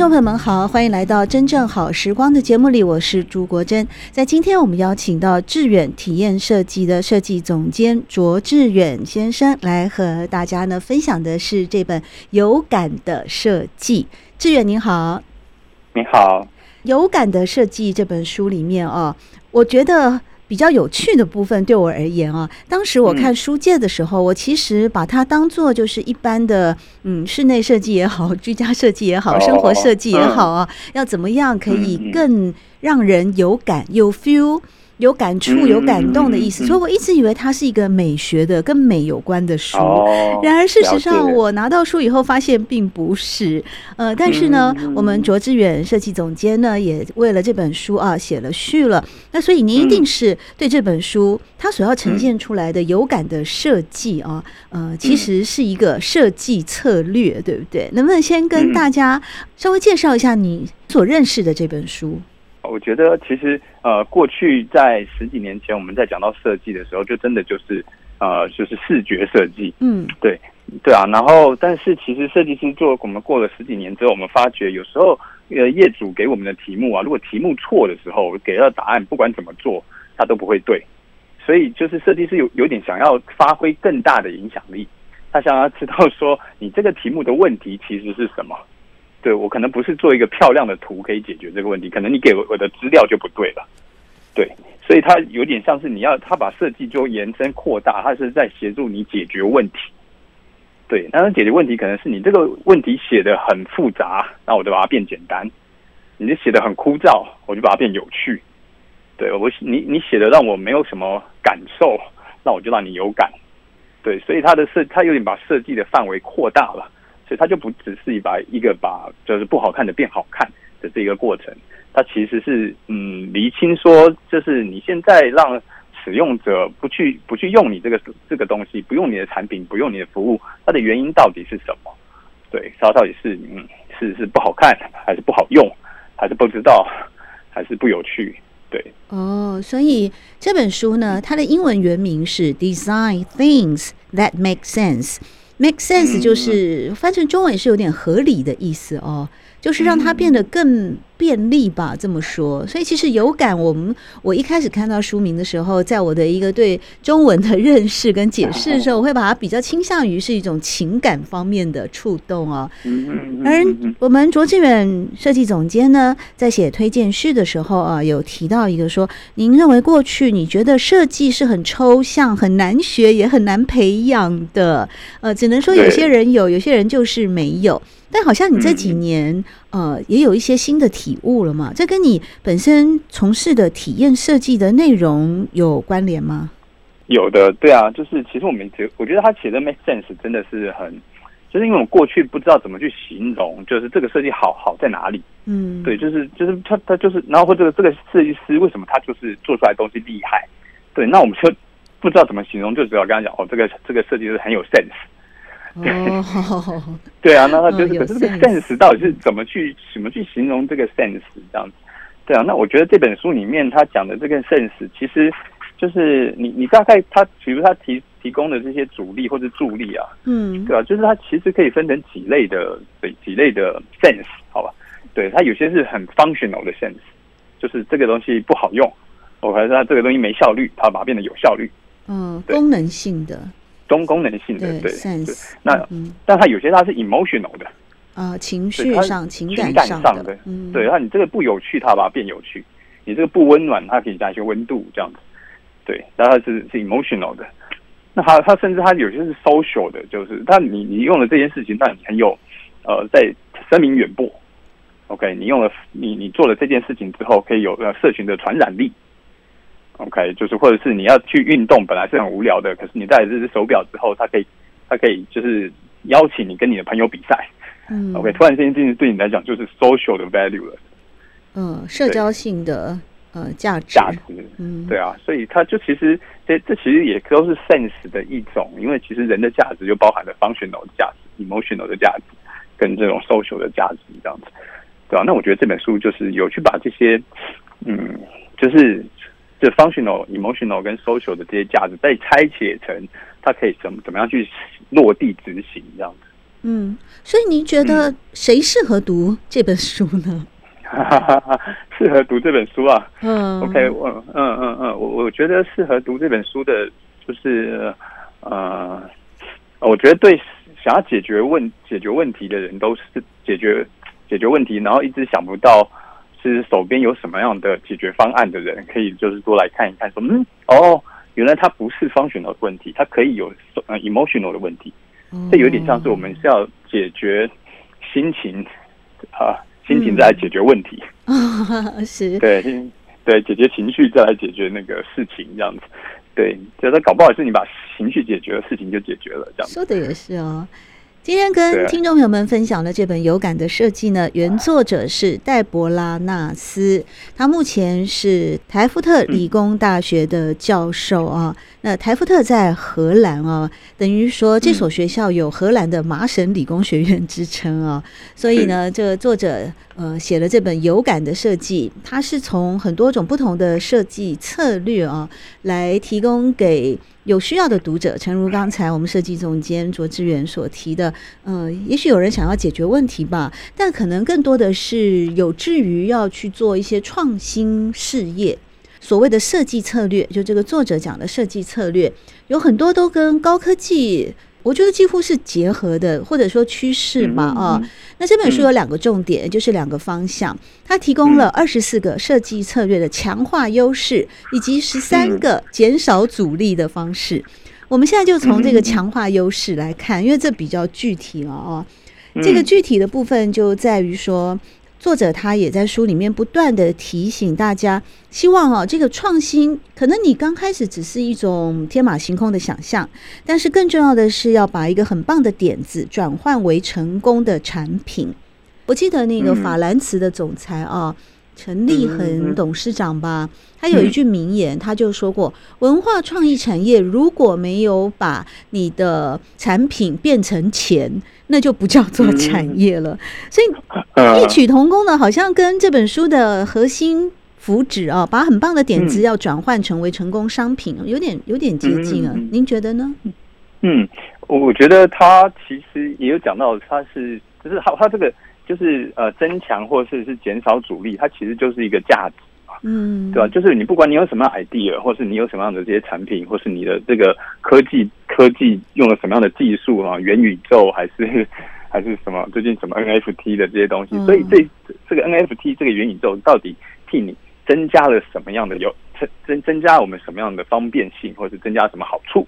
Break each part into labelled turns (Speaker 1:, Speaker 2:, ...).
Speaker 1: 众朋友们好，欢迎来到真正好时光的节目里，我是朱国珍。在今天，我们邀请到致远体验设计的设计总监卓致远先生来和大家呢分享的是这本《有感的设计》。致远您好，
Speaker 2: 你好，《
Speaker 1: 有感的设计》这本书里面哦，我觉得。比较有趣的部分，对我而言啊，当时我看书界的时候，我其实把它当做就是一般的，嗯，室内设计也好，居家设计也好，生活设计也好啊，要怎么样可以更让人有感有 feel。有感触、有感动的意思，所以我一直以为它是一个美学的、跟美有关的书。然而，事实上，我拿到书以后发现并不是。呃，但是呢，我们卓志远设计总监呢，也为了这本书啊写了序了。那所以您一定是对这本书它所要呈现出来的有感的设计啊，呃，其实是一个设计策略，对不对？能不能先跟大家稍微介绍一下你所认识的这本书？
Speaker 2: 我觉得其实呃，过去在十几年前，我们在讲到设计的时候，就真的就是呃，就是视觉设计。嗯，对，对啊。然后，但是其实设计师做我们过了十几年之后，我们发觉有时候呃，业主给我们的题目啊，如果题目错的时候，给到答案，不管怎么做，他都不会对。所以，就是设计师有有点想要发挥更大的影响力，他想要知道说，你这个题目的问题其实是什么。对，我可能不是做一个漂亮的图可以解决这个问题，可能你给我的资料就不对了。对，所以它有点像是你要他把设计就延伸扩大，他是在协助你解决问题。对，那解决问题可能是你这个问题写得很复杂，那我就把它变简单；你就写得很枯燥，我就把它变有趣。对，我你你写的让我没有什么感受，那我就让你有感。对，所以它的设它有点把设计的范围扩大了。所以它就不只是一把一个把就是不好看的变好看的这个过程，它其实是嗯厘清说，就是你现在让使用者不去不去用你这个这个东西，不用你的产品，不用你的服务，它的原因到底是什么？对，它到底是嗯是是不好看，还是不好用，还是不知道，还是不有趣？对。
Speaker 1: 哦，所以这本书呢，它的英文原名是 Design Things That Make Sense。Make sense 就是翻成中文也是有点合理的意思哦，就是让它变得更便利吧，这么说。所以其实有感，我们我一开始看到书名的时候，在我的一个对中文的认识跟解释的时候，我会把它比较倾向于是一种情感方面的触动哦。而我们卓志远设计总监呢，在写推荐序的时候啊，有提到一个说，您认为过去你觉得设计是很抽象、很难学、也很难培养的，呃，只能说有些人有，有些人就是没有。但好像你这几年，嗯、呃，也有一些新的体悟了嘛？这跟你本身从事的体验设计的内容有关联吗？
Speaker 2: 有的，对啊，就是其实我们觉，我觉得他写的 make sense 真的是很，就是因为我过去不知道怎么去形容，就是这个设计好好在哪里？嗯，对，就是就是他他就是，然后或者这个这个设计师为什么他就是做出来的东西厉害？对，那我们就不知道怎么形容，就只要跟他讲哦，这个这个设计是很有 sense。对，哦、对啊，那他就是，可是这个 sense 到底是怎么去怎么去形容这个 sense 这样子？对啊，那我觉得这本书里面他讲的这个 sense，其实就是你你大概他比如他提提供的这些阻力或者助力啊，嗯，对啊，就是它其实可以分成几类的对几类的 sense，好吧？对，它有些是很 functional 的 sense，就是这个东西不好用，我还是它这个东西没效率，它把它变得有效率，
Speaker 1: 嗯，功能性的。
Speaker 2: 中功能性的对，对，对，那、嗯、但它有些它是 emotional 的。
Speaker 1: 啊，情绪上、情感上的，嗯，
Speaker 2: 对，那你这个不有趣，它把它变有趣；你这个不温暖，它可以加一些温度，这样子，对，那它是是 emotional 的。那它它甚至它有些是 social 的，就是它你你用了这件事情，但你很有呃，在声名远播，OK，你用了你你做了这件事情之后，可以有呃社群的传染力。OK，就是或者是你要去运动，本来是很无聊的，可是你戴了这只手表之后，它可以它可以就是邀请你跟你的朋友比赛。
Speaker 1: 嗯
Speaker 2: ，OK，突然这件事情对你来讲就是 social 的 value 了。
Speaker 1: 嗯，社交性的呃价值。
Speaker 2: 价值，嗯，对啊，所以它就其实这这其实也都是 sense 的一种，因为其实人的价值就包含了 functional 的价值、emotional 的价值跟这种 social 的价值这样子，对啊，那我觉得这本书就是有去把这些，嗯，就是这 functional、emotional 跟 social 的这些价值再拆解成它可以怎么怎么样去落地执行这样子。
Speaker 1: 嗯，所以您觉得谁适合读这本书呢？
Speaker 2: 哈哈哈哈适合读这本书啊？
Speaker 1: 嗯
Speaker 2: ，OK，我嗯嗯嗯，我我觉得适合读这本书的，就是呃，我觉得对想要解决问解决问题的人，都是解决解决问题，然后一直想不到是手边有什么样的解决方案的人，可以就是多来看一看，说嗯哦，原来他不是 functional 的问题，它可以有呃 emotional 的问题。这有点像是我们是要解决心情啊，心情再来解决问题
Speaker 1: 啊，是，
Speaker 2: 对对，解决情绪再来解决那个事情这样子，对，觉得搞不好是你把情绪解决了，事情就解决了这样子。
Speaker 1: 说的也是哦。今天跟听众朋友们分享的这本《有感的设计》呢，原作者是黛博拉纳斯，他目前是台福特理工大学的教授啊。那台福特在荷兰啊，等于说这所学校有荷兰的麻省理工学院之称啊。所以呢，这个作者呃写了这本《有感的设计》，他是从很多种不同的设计策略啊，来提供给。有需要的读者，诚如刚才我们设计总监卓志远所提的，呃，也许有人想要解决问题吧，但可能更多的是有志于要去做一些创新事业。所谓的设计策略，就这个作者讲的设计策略，有很多都跟高科技。我觉得几乎是结合的，或者说趋势嘛，啊，那这本书有两个重点，就是两个方向，它提供了二十四个设计策略的强化优势，以及十三个减少阻力的方式。我们现在就从这个强化优势来看，因为这比较具体了啊。这个具体的部分就在于说。作者他也在书里面不断的提醒大家，希望啊，这个创新可能你刚开始只是一种天马行空的想象，但是更重要的是要把一个很棒的点子转换为成功的产品。我记得那个法兰茨的总裁啊。陈立恒董事长吧，他有一句名言，他就说过：文化创意产业如果没有把你的产品变成钱，那就不叫做产业了。所以异曲同工的，好像跟这本书的核心福祉啊，把很棒的点子要转换成为成功商品，有点有点接近啊。您觉得呢？
Speaker 2: 嗯，我觉得他其实也有讲到，他是就是他他这个。就是呃增强或是是减少阻力，它其实就是一个价值嘛，嗯，对吧？就是你不管你有什么 idea，或是你有什么样的这些产品，或是你的这个科技科技用了什么样的技术啊，元宇宙还是还是什么最近什么 NFT 的这些东西，所以这这个 NFT 这个元宇宙到底替你增加了什么样的有增增增加我们什么样的方便性，或是增加什么好处？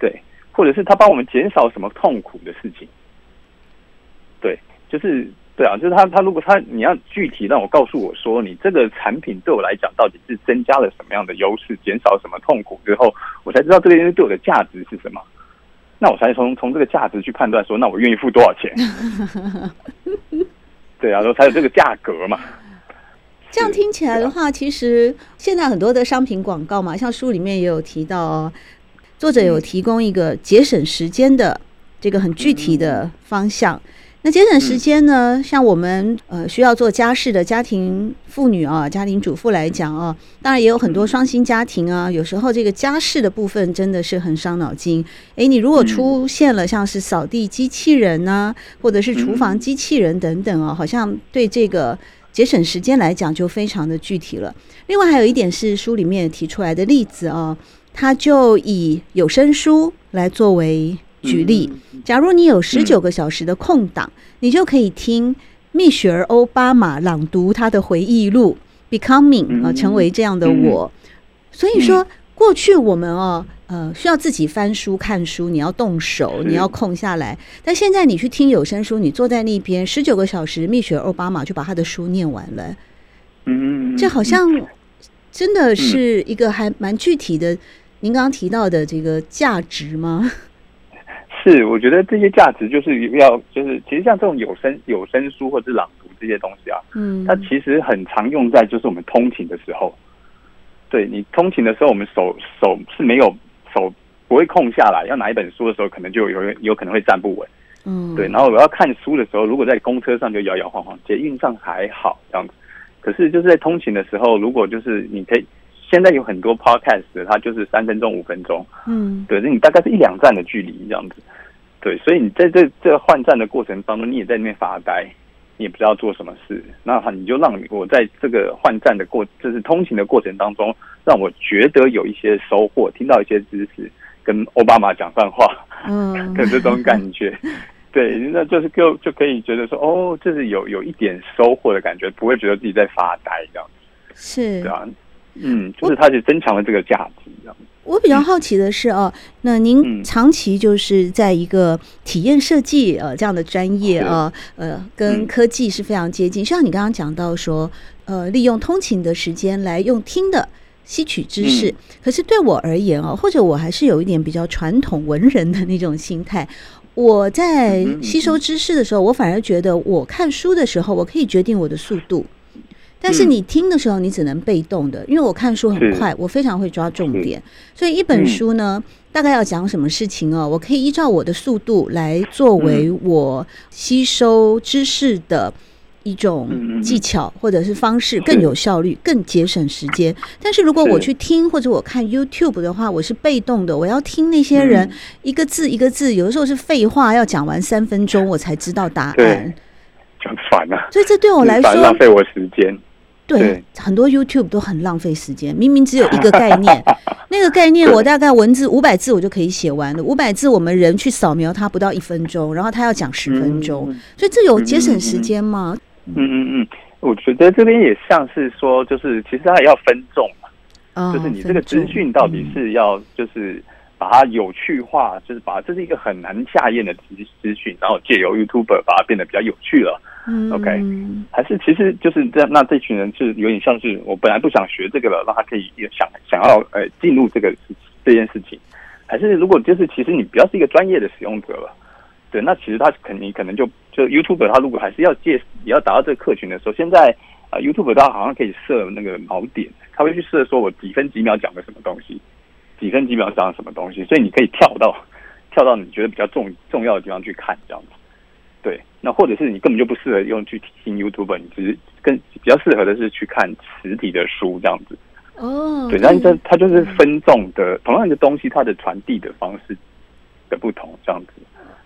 Speaker 2: 对，或者是它帮我们减少什么痛苦的事情？对，就是。对啊，就是他，他如果他你要具体让我告诉我说，你这个产品对我来讲到底是增加了什么样的优势，减少什么痛苦之后，我才知道这个东西对我的价值是什么。那我才从从这个价值去判断说，那我愿意付多少钱？对啊，然后才有这个价格嘛。
Speaker 1: 这样听起来的话，其实现在很多的商品广告嘛，像书里面也有提到哦，作者有提供一个节省时间的这个很具体的方向。那节省时间呢？像我们呃需要做家事的家庭妇女啊，家庭主妇来讲啊，当然也有很多双薪家庭啊。有时候这个家事的部分真的是很伤脑筋。诶，你如果出现了像是扫地机器人啊，或者是厨房机器人等等啊，好像对这个节省时间来讲就非常的具体了。另外还有一点是书里面提出来的例子啊，它就以有声书来作为。举例，假如你有十九个小时的空档，你就可以听蜜雪儿·奥巴马朗读他的回忆录《Becoming》啊，成为这样的我。所以说，过去我们哦，呃，需要自己翻书看书，你要动手，你要空下来。但现在你去听有声书，你坐在那边十九个小时，蜜雪儿·欧巴马就把他的书念完了。嗯，这好像真的是一个还蛮具体的。您刚刚提到的这个价值吗？
Speaker 2: 是，我觉得这些价值就是要，就是其实像这种有声有声书或者是朗读这些东西啊，嗯，它其实很常用在就是我们通勤的时候。对，你通勤的时候，我们手手是没有手不会空下来，要拿一本书的时候，可能就有有可能会站不稳。嗯，对。然后我要看书的时候，如果在公车上就摇摇晃晃，捷运上还好这样子。可是就是在通勤的时候，如果就是你可以，现在有很多 podcast，它就是三分钟、五分钟。嗯，对，那你大概是一两站的距离这样子。对，所以你在这这换站的过程当中，你也在那边发呆。你也不知道做什么事，那你就让我在这个换站的过，就是通勤的过程当中，让我觉得有一些收获，听到一些知识，跟奥巴马讲上话，嗯，的这种感觉，对，那就是就就可以觉得说，哦，就是有有一点收获的感觉，不会觉得自己在发呆这样子，
Speaker 1: 是，
Speaker 2: 对啊，嗯，就是它就增强了这个价值这样。
Speaker 1: 我比较好奇的是哦，那您长期就是在一个体验设计呃这样的专业啊，呃，跟科技是非常接近。像你刚刚讲到说，呃，利用通勤的时间来用听的吸取知识。可是对我而言哦，或者我还是有一点比较传统文人的那种心态，我在吸收知识的时候，我反而觉得我看书的时候，我可以决定我的速度。但是你听的时候，你只能被动的，因为我看书很快，我非常会抓重点，所以一本书呢，大概要讲什么事情哦，我可以依照我的速度来作为我吸收知识的一种技巧或者是方式，更有效率，更节省时间。但是如果我去听或者我看 YouTube 的话，我是被动的，我要听那些人一个字一个字，有的时候是废话，要讲完三分钟我才知道答案，
Speaker 2: 就很烦啊。
Speaker 1: 所以这对我来说
Speaker 2: 浪费我时间。
Speaker 1: 对，对很多 YouTube 都很浪费时间。明明只有一个概念，那个概念我大概文字五百字我就可以写完了。五百字我们人去扫描它不到一分钟，然后他要讲十分钟，嗯、所以这有节省时间吗？
Speaker 2: 嗯嗯嗯，我觉得这边也像是说，就是其实它也要分众嘛，哦、就是你这个资讯到底是要就是把它有趣化，嗯、就是把这是一个很难下咽的资资讯，然后借由 YouTuber 把它变得比较有趣了。嗯，OK，还是其实就是这样。那这群人是有点像是我本来不想学这个了，让他可以想想要呃进入这个这件事情。还是如果就是其实你不要是一个专业的使用者了，对，那其实他肯定可能就就 YouTuber 他如果还是要借也要达到这个客群的时候，现在啊 YouTube 他好像可以设那个锚点，他会去设说我几分几秒讲个什么东西，几分几秒讲什么东西，所以你可以跳到跳到你觉得比较重重要的地方去看这样子。对，那或者是你根本就不适合用去听 YouTube，你只是更比较适合的是去看实体的书这样子。哦，对，但是它它就是分众的同样的东西，它的传递的方式的不同这样子。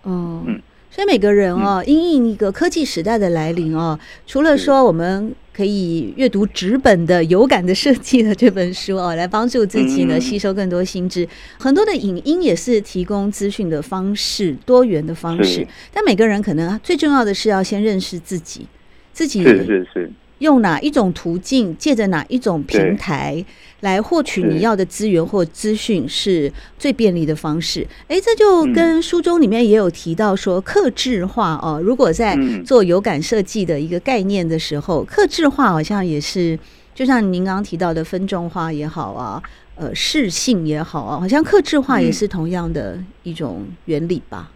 Speaker 1: 哦，嗯。所以每个人哦，因应一个科技时代的来临哦，除了说我们可以阅读纸本的有感的设计的这本书哦，来帮助自己呢吸收更多新知。很多的影音也是提供资讯的方式，多元的方式。但每个人可能最重要的是要先认识自己，自己是是是。用哪一种途径，借着哪一种平台来获取你要的资源或资讯，是最便利的方式。哎，这就跟书中里面也有提到说，克制化哦。如果在做有感设计的一个概念的时候，克制化好像也是，就像您刚刚提到的分众化也好啊，呃，适性也好啊，好像克制化也是同样的一种原理吧？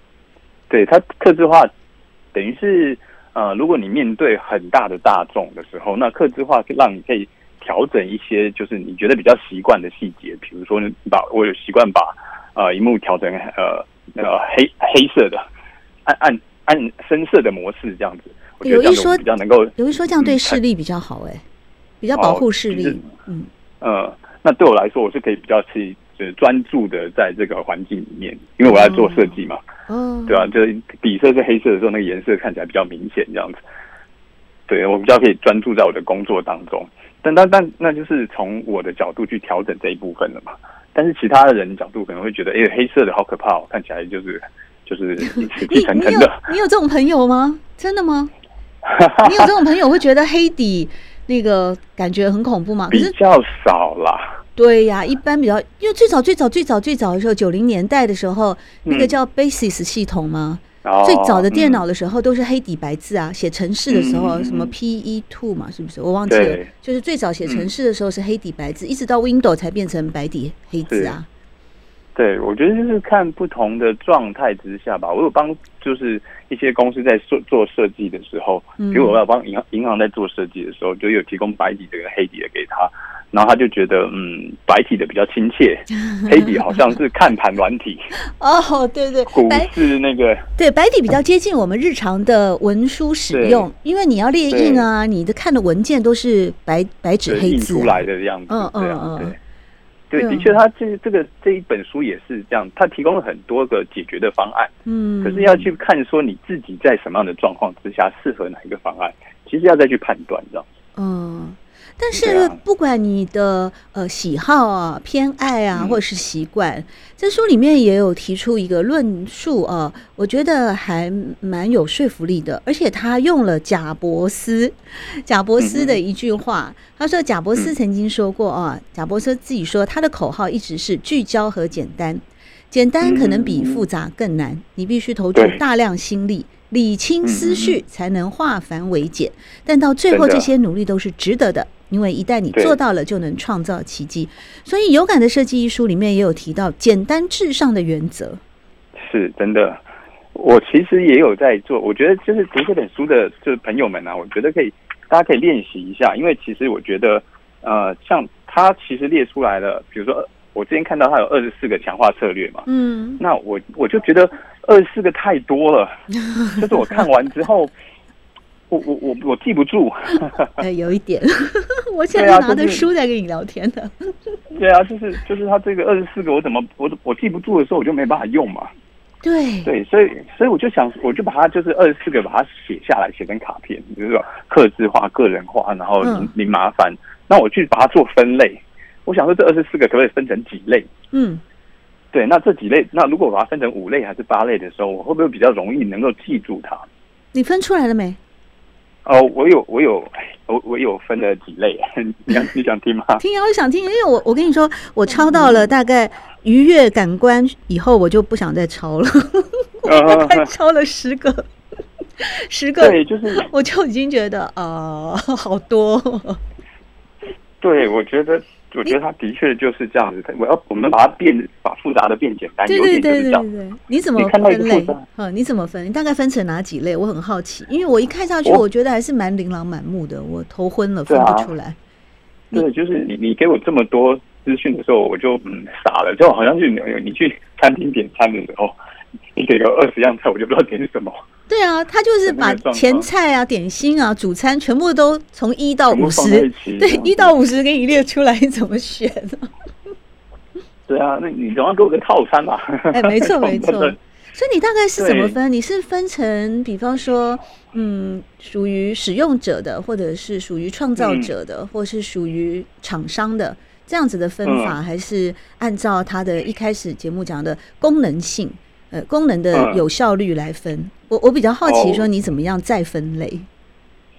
Speaker 2: 对，它克制化等于是。呃，如果你面对很大的大众的时候，那客制化让你可以调整一些，就是你觉得比较习惯的细节，比如说你把我有习惯把呃荧幕调成呃呃黑黑色的，暗暗暗深色的模式这样子。我觉得这样子比较能够，
Speaker 1: 有一说这样对视力比较好哎、欸，比较保护视力。哦、嗯
Speaker 2: 呃，那对我来说，我是可以比较去。就是专注的在这个环境里面，因为我要做设计嘛，嗯，对吧？就是底色是黑色的时候，那个颜色看起来比较明显，这样子。对，我比较可以专注在我的工作当中，但但但那就是从我的角度去调整这一部分了嘛。但是其他的人角度可能会觉得，哎、欸，黑色的好可怕，哦看起来就是就是 死气沉沉的
Speaker 1: 你。你有这种朋友吗？真的吗？你有这种朋友会觉得黑底那个感觉很恐怖吗？
Speaker 2: 比较少啦。
Speaker 1: 对呀，一般比较，因为最早最早最早最早的时候，九零年代的时候，那个叫 Basis 系统嘛，最早的电脑的时候都是黑底白字啊，写程式的时候什么 PE Two 嘛，是不是？我忘记了，就是最早写程式的时候是黑底白字，一直到 Windows 才变成白底黑字啊。
Speaker 2: 对，我觉得就是看不同的状态之下吧。我有帮就是一些公司在做做设计的时候，比如我要帮银行银行在做设计的时候，就有提供白底这个黑底的给他。然后他就觉得，嗯，白体的比较亲切，黑底好像是看盘软体。
Speaker 1: 哦，对对，
Speaker 2: 股市那个
Speaker 1: 对白体比较接近我们日常的文书使用，因为你要列印啊，你的看的文件都是白白纸黑字
Speaker 2: 出来的样子。
Speaker 1: 嗯嗯嗯，
Speaker 2: 对，对，的确，他这这个这一本书也是这样，他提供了很多个解决的方案。嗯，可是要去看说你自己在什么样的状况之下适合哪一个方案，其实要再去判断这样。
Speaker 1: 嗯。但是不管你的呃喜好啊、偏爱啊，或者是习惯，这书里面也有提出一个论述啊，我觉得还蛮有说服力的。而且他用了贾伯斯，贾伯斯的一句话，他说贾伯斯曾经说过啊，贾伯斯自己说他的口号一直是聚焦和简单，简单可能比复杂更难，你必须投注大量心力。理清思绪，才能化繁为简。但到最后，这些努力都是值得的，因为一旦你做到了，就能创造奇迹。所以，有感的设计一书里面也有提到简单至上的原则。
Speaker 2: 是真的，我其实也有在做。我觉得，就是读这本书的，就是朋友们啊，我觉得可以，大家可以练习一下。因为其实我觉得，呃，像他其实列出来了，比如说。我之前看到他有二十四个强化策略嘛，嗯，那我我就觉得二十四个太多了，就是我看完之后，我我我我记不住，
Speaker 1: 呃，有一点，我现在拿着书在跟你聊天的，
Speaker 2: 对啊，就是就是他这个二十四个，我怎么我我记不住的时候，我就没办法用嘛，
Speaker 1: 对
Speaker 2: 对，所以所以我就想，我就把它就是二十四个把它写下来，写成卡片，就是说刻字化、个人化，然后零零麻烦，那我去把它做分类。我想说，这二十四个可不可以分成几类？嗯，对，那这几类，那如果我把它分成五类还是八类的时候，我会不会比较容易能够记住它？
Speaker 1: 你分出来了没？
Speaker 2: 哦，我有，我有，我我有分了几类，你想你想听吗？
Speaker 1: 听啊，我想听，因为我我跟你说，我抄到了大概愉悦感官以后，我就不想再抄了，我大概抄了十个，十个，
Speaker 2: 对，就是
Speaker 1: 我就已经觉得啊、呃，好多。
Speaker 2: 对，我觉得。我觉得他的确就是这样子。我要我们把它变，把复杂的变简单，有点就是这样。
Speaker 1: 你怎么分类？嗯，你怎么分？你大概分成哪几类？我很好奇，因为我一看上去，我觉得还是蛮琳琅满目的，我头昏了，分不出来。
Speaker 2: 对，就是你你给我这么多资讯的时候，我就嗯傻了，就好像是你你去餐厅点餐的时候，你给个二十样菜，我就不知道点什么。
Speaker 1: 对啊，他就是把前菜啊、点心啊、主餐全部都从一到五十，对，一到五十给你列出来，你怎么选呢？
Speaker 2: 对啊，那你总要给我个套餐吧？
Speaker 1: 哎，没错 没错。所以你大概是怎么分？你是分成，比方说，嗯，属于使用者的，或者是属于创造者的，或是属于厂商的这样子的分法，还是按照他的一开始节目讲的功能性？呃，功能的有效率来分，嗯、我我比较好奇，说你怎么样再分类？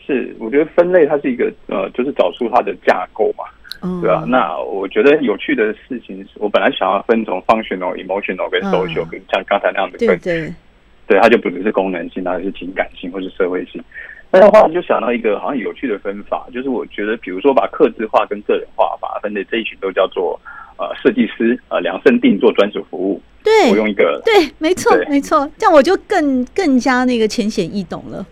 Speaker 2: 是，我觉得分类它是一个呃，就是找出它的架构嘛，嗯、对吧？那我觉得有趣的事情是，我本来想要分从 functional、emotional 跟 social，跟、嗯、像刚才那样的分，对对，对，它就不只是功能性，它是情感性或是社会性。那的话，我就想到一个好像有趣的分法，就是我觉得，比如说把客制化跟个人化，把它分类这一群都叫做呃设计师呃量身定做专属服务。
Speaker 1: 对，
Speaker 2: 我用一
Speaker 1: 个对，没错，没错，这样我就更更加那个浅显易懂了。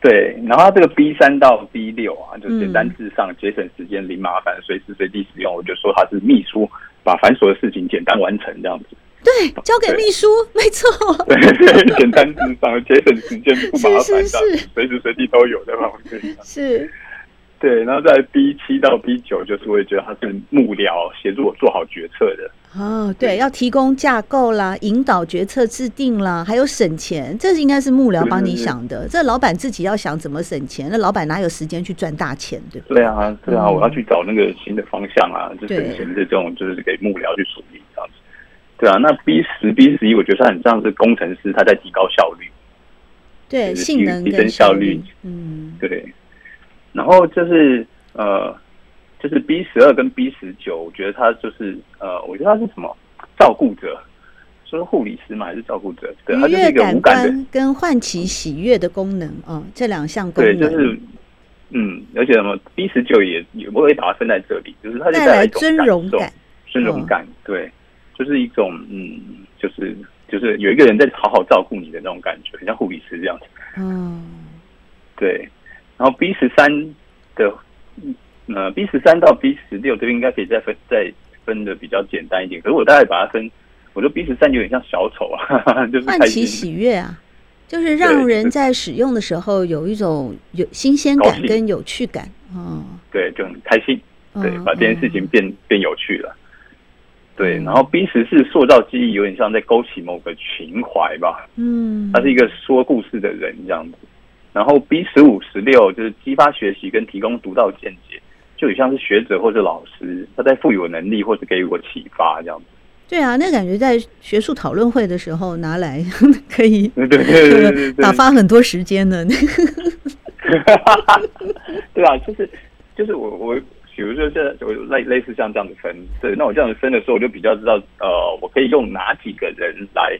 Speaker 2: 对，然后它这个 B 三到 B 六啊，就简单至上，节、嗯、省时间，零麻烦，随时随地使用。我就说它是秘书，把繁琐的事情简单完成这样子。
Speaker 1: 对，交给秘书，没错。
Speaker 2: 对对，简单至上，节省时间，不麻烦，是是是，随时随地都有在旁边。是。对，然后在 B 七到 B 九，就是我也觉得他是幕僚，协助我做好决策的。
Speaker 1: 哦，对，要提供架构啦，引导决策制定啦，还有省钱，这是应该是幕僚帮你想的。这老板自己要想怎么省钱，那老板哪有时间去赚大钱，对不对？
Speaker 2: 对啊，对啊，我要去找那个新的方向啊，就省钱的这种，就是给幕僚去处理这样子。对啊，那 B 十、B 十一，我觉得他很像是工程师，他在提高效率，
Speaker 1: 对，性能
Speaker 2: 提升效率，嗯，对。然后就是呃，就是 B 十二跟 B 十九，我觉得他就是呃，我觉得他是什么照顾者，说是护理师嘛，还是照顾者？对，它就是一个无感的
Speaker 1: 跟唤起喜悦的功能啊、哦，这两项功能。
Speaker 2: 对，就是嗯，而且什么 B 十九也也不会把它分在这里，就是它就带来一种
Speaker 1: 尊荣感，
Speaker 2: 尊荣感，对就是一种嗯，就是就是有一个人在好好照顾你的那种感觉，很像护理师这样子。嗯，对。然后 B 十三的呃 B 十三到 B 十六这边应该可以再分再分的比较简单一点，可是我大概把它分，我觉得 B 十三有点像小丑啊，就是
Speaker 1: 唤起喜悦啊。就是让人在使用的时候有一种有新鲜感跟有趣感，哦，
Speaker 2: 对，就很开心，对，把这件事情变变有趣了，对。然后 B 十四塑造记忆，有点像在勾起某个情怀吧，嗯，他是一个说故事的人这样子。然后 B 十五、十六就是激发学习跟提供独到见解，就很像是学者或者老师，他在赋予我能力或者给予我启发这样子。
Speaker 1: 对啊，那感觉在学术讨论会的时候拿来 可以，
Speaker 2: 对对对对，
Speaker 1: 打发很多时间呢。
Speaker 2: 对啊，就是就是我我比如说这我类类似像这样子分，对，那我这样子分的时候，我就比较知道呃，我可以用哪几个人来，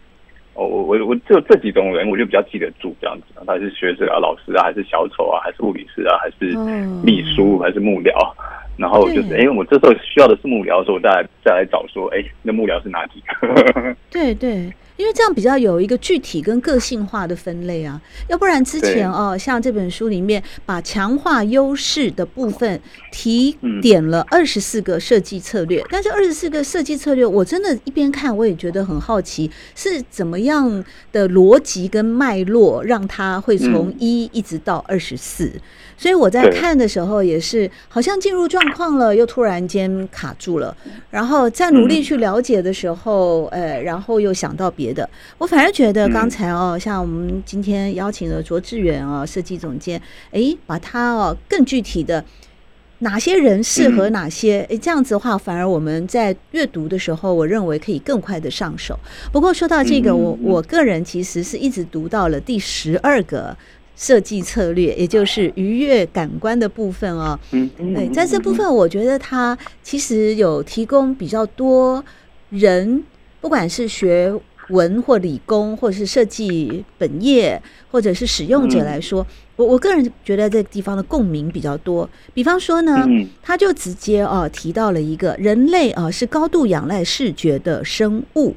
Speaker 2: 哦，我我我就这几种人，我就比较记得住这样子，他是学者啊、老师啊，还是小丑啊，还是物理师啊，还是秘书，还是幕僚。然后就是，哎，我这时候需要的是幕僚的时候，我再来再来找说，哎，那幕僚是哪几个？
Speaker 1: 对对。因为这样比较有一个具体跟个性化的分类啊，要不然之前哦，像这本书里面把强化优势的部分提点了二十四个设计策略，但是二十四个设计策略，我真的一边看我也觉得很好奇，是怎么样的逻辑跟脉络让它会从一一直到二十四。所以我在看的时候也是好像进入状况了，又突然间卡住了，然后在努力去了解的时候，呃，然后又想到别的。我反而觉得刚才哦，像我们今天邀请了卓志远哦，设计总监，诶，把他哦更具体的哪些人适合哪些，诶，这样子的话，反而我们在阅读的时候，我认为可以更快的上手。不过说到这个，我我个人其实是一直读到了第十二个。设计策略，也就是愉悦感官的部分哦。嗯，对，在这部分，我觉得它其实有提供比较多人，不管是学文或理工，或者是设计本业，或者是使用者来说，我我个人觉得这个地方的共鸣比较多。比方说呢，他就直接哦提到了一个人类啊是高度仰赖视觉的生物。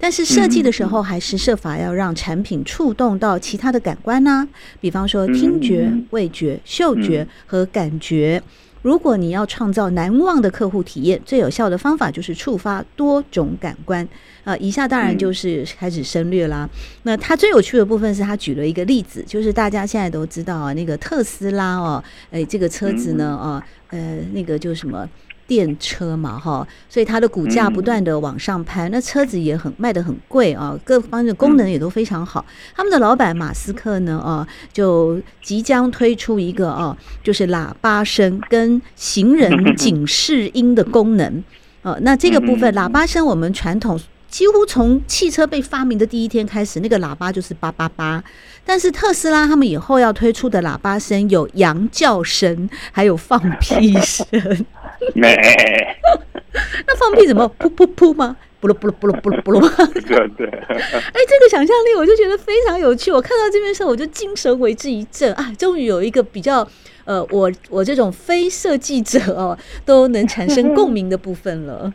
Speaker 1: 但是设计的时候，还是设法要让产品触动到其他的感官呢、啊，比方说听觉、味觉、嗅觉和感觉。如果你要创造难忘的客户体验，最有效的方法就是触发多种感官。呃，以下当然就是开始深略啦。那他最有趣的部分是他举了一个例子，就是大家现在都知道啊，那个特斯拉哦，哎，这个车子呢，啊，呃，那个就是什么？电车嘛，哈，所以它的股价不断的往上攀，那车子也很卖的很贵啊，各方面的功能也都非常好。他们的老板马斯克呢，啊，就即将推出一个啊，就是喇叭声跟行人警示音的功能。呃，那这个部分喇叭声，我们传统。几乎从汽车被发明的第一天开始，那个喇叭就是叭叭叭。但是特斯拉他们以后要推出的喇叭声有羊叫声，还有放屁声。
Speaker 2: 没，
Speaker 1: 那放屁怎么噗噗噗吗？不噜不噜不噜不噜不噜。
Speaker 2: 对对。哎，
Speaker 1: 这个想象力我就觉得非常有趣。我看到这边的时候，我就精神为之一振啊！终于有一个比较呃，我我这种非设计者哦，都能产生共鸣的部分了。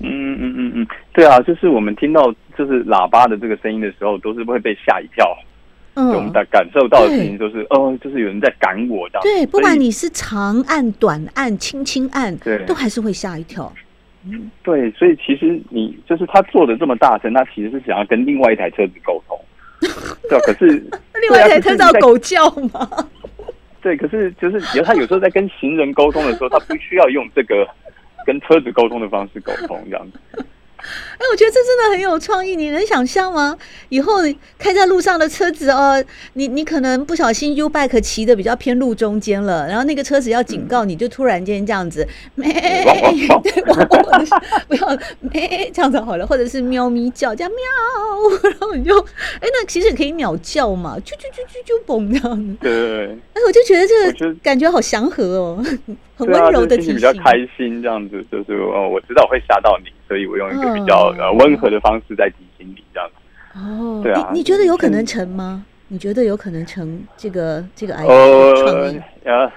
Speaker 2: 嗯嗯嗯嗯，对啊，就是我们听到就是喇叭的这个声音的时候，都是会被吓一跳。嗯，我们在感受到的事情就是，哦，就是有人在赶我这样。
Speaker 1: 对，不管你是长按、短按、轻轻按，对，都还是会吓一跳。
Speaker 2: 嗯，对，所以其实你就是他做的这么大声，他其实是想要跟另外一台车子沟通。对，可是
Speaker 1: 另外一台车叫狗叫吗？
Speaker 2: 对，可是就是他有时候在跟行人沟通的时候，他不需要用这个。跟车子沟通的方式沟通这样子。
Speaker 1: 哎，我觉得这真的很有创意，你能想象吗？以后开在路上的车子哦，你你可能不小心 U bike 骑的比较偏路中间了，然后那个车子要警告你，就突然间这样子，咩、嗯，对，不要咩这样子好了，或者是喵咪叫，叫喵，然后你就哎，那其实可以鸟叫嘛，啾啾啾啾啾嘣这样子。
Speaker 2: 对，
Speaker 1: 哎，我就觉得这个感觉好祥和哦，很温柔的提醒，
Speaker 2: 比较开心这样子，就是哦，我知道我会吓到你。所以我用一个比较呃温和的方式在提醒你这样子。
Speaker 1: 哦，对啊，你你觉得有可能成吗？你觉得有可能成这个这个 idea 创意？
Speaker 2: 呃，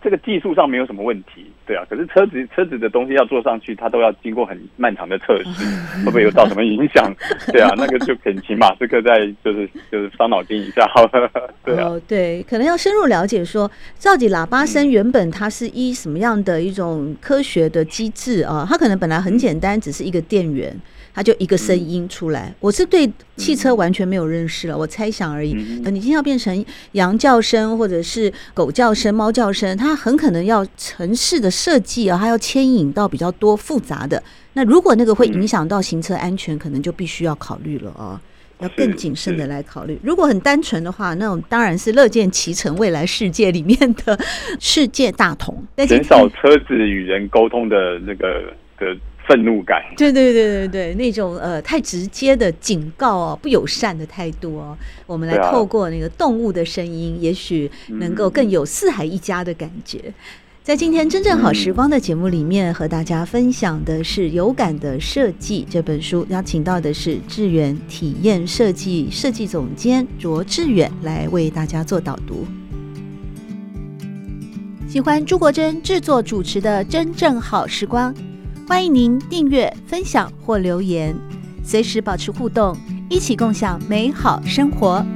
Speaker 2: 这个技术上没有什么问题，对啊。可是车子车子的东西要坐上去，它都要经过很漫长的测试，会不会有造什么影响？对啊，那个就可以请马斯克再就是就是伤脑筋一下好了。对啊，
Speaker 1: 哦，对，可能要深入了解说，到底喇叭声原本它是依什么样的一种科学的机制啊？它可能本来很简单，只是一个电源。它就一个声音出来，我是对汽车完全没有认识了，我猜想而已。你今天要变成羊叫声，或者是狗叫声、猫叫声，它很可能要城市的设计啊，它要牵引到比较多复杂的。那如果那个会影响到行车安全，可能就必须要考虑了啊，要更谨慎的来考虑。如果很单纯的话，那种当然是乐见其成，未来世界里面的世界大同，
Speaker 2: 减少车子与人沟通的那个的。愤怒感，
Speaker 1: 对对对对对，那种呃太直接的警告哦，不友善的态度哦，我们来透过那个动物的声音，也许能够更有四海一家的感觉。在今天真正好时光的节目里面，和大家分享的是《有感的设计》这本书，邀请到的是志远体验设计设计总监卓志远来为大家做导读。喜欢朱国珍制作主持的《真正好时光》。欢迎您订阅、分享或留言，随时保持互动，一起共享美好生活。